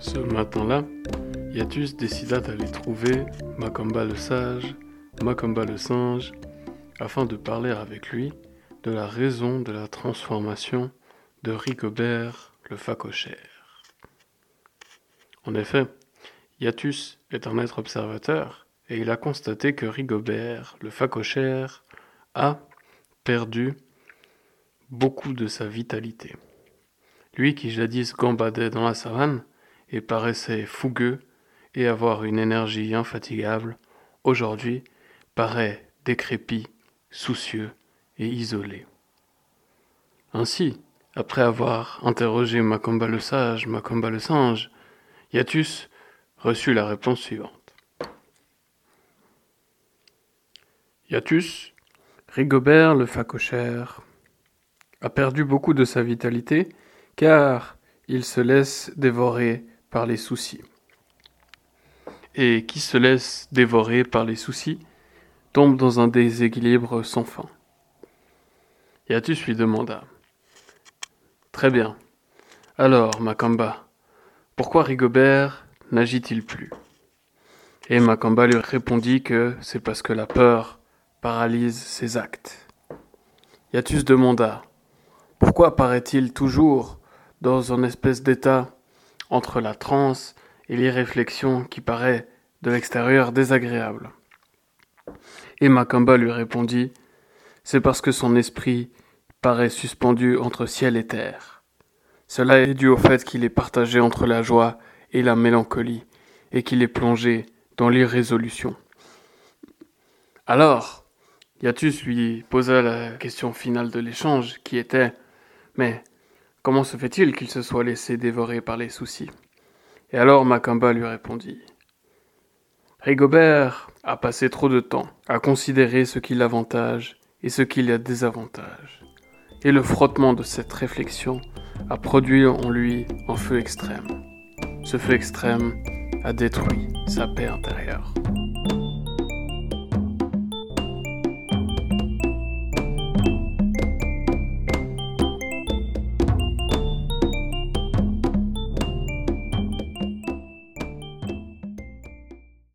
Ce matin-là, Yatus décida d'aller trouver Macamba le sage, Macamba le singe, afin de parler avec lui de la raison de la transformation de Rigobert le facochère. En effet, Yatus est un être observateur et il a constaté que Rigobert le facochère a perdu beaucoup de sa vitalité. Lui qui jadis gambadait dans la savane et paraissait fougueux et avoir une énergie infatigable, aujourd'hui paraît décrépit, soucieux et isolé. Ainsi, après avoir interrogé Macamba le sage, Macamba le singe, Yatus reçut la réponse suivante. Yatus, Rigobert le facochère, a perdu beaucoup de sa vitalité car il se laisse dévorer par les soucis. Et qui se laisse dévorer par les soucis tombe dans un déséquilibre sans fin. Yatus lui demanda Très bien. Alors, Macamba, pourquoi Rigobert n'agit-il plus? Et Macamba lui répondit que c'est parce que la peur paralyse ses actes. Yatus demanda Pourquoi paraît-il toujours dans un espèce d'état entre la transe et les réflexions qui paraît de l'extérieur désagréable. Et Macamba lui répondit C'est parce que son esprit paraît suspendu entre ciel et terre. Cela est dû au fait qu'il est partagé entre la joie et la mélancolie, et qu'il est plongé dans l'irrésolution. Alors, Yatus lui posa la question finale de l'échange, qui était Mais Comment se fait-il qu'il se soit laissé dévorer par les soucis? Et alors Macamba lui répondit Rigobert a passé trop de temps à considérer ce qui l'avantage et ce qui le désavantage. Et le frottement de cette réflexion a produit en lui un feu extrême. Ce feu extrême a détruit sa paix intérieure.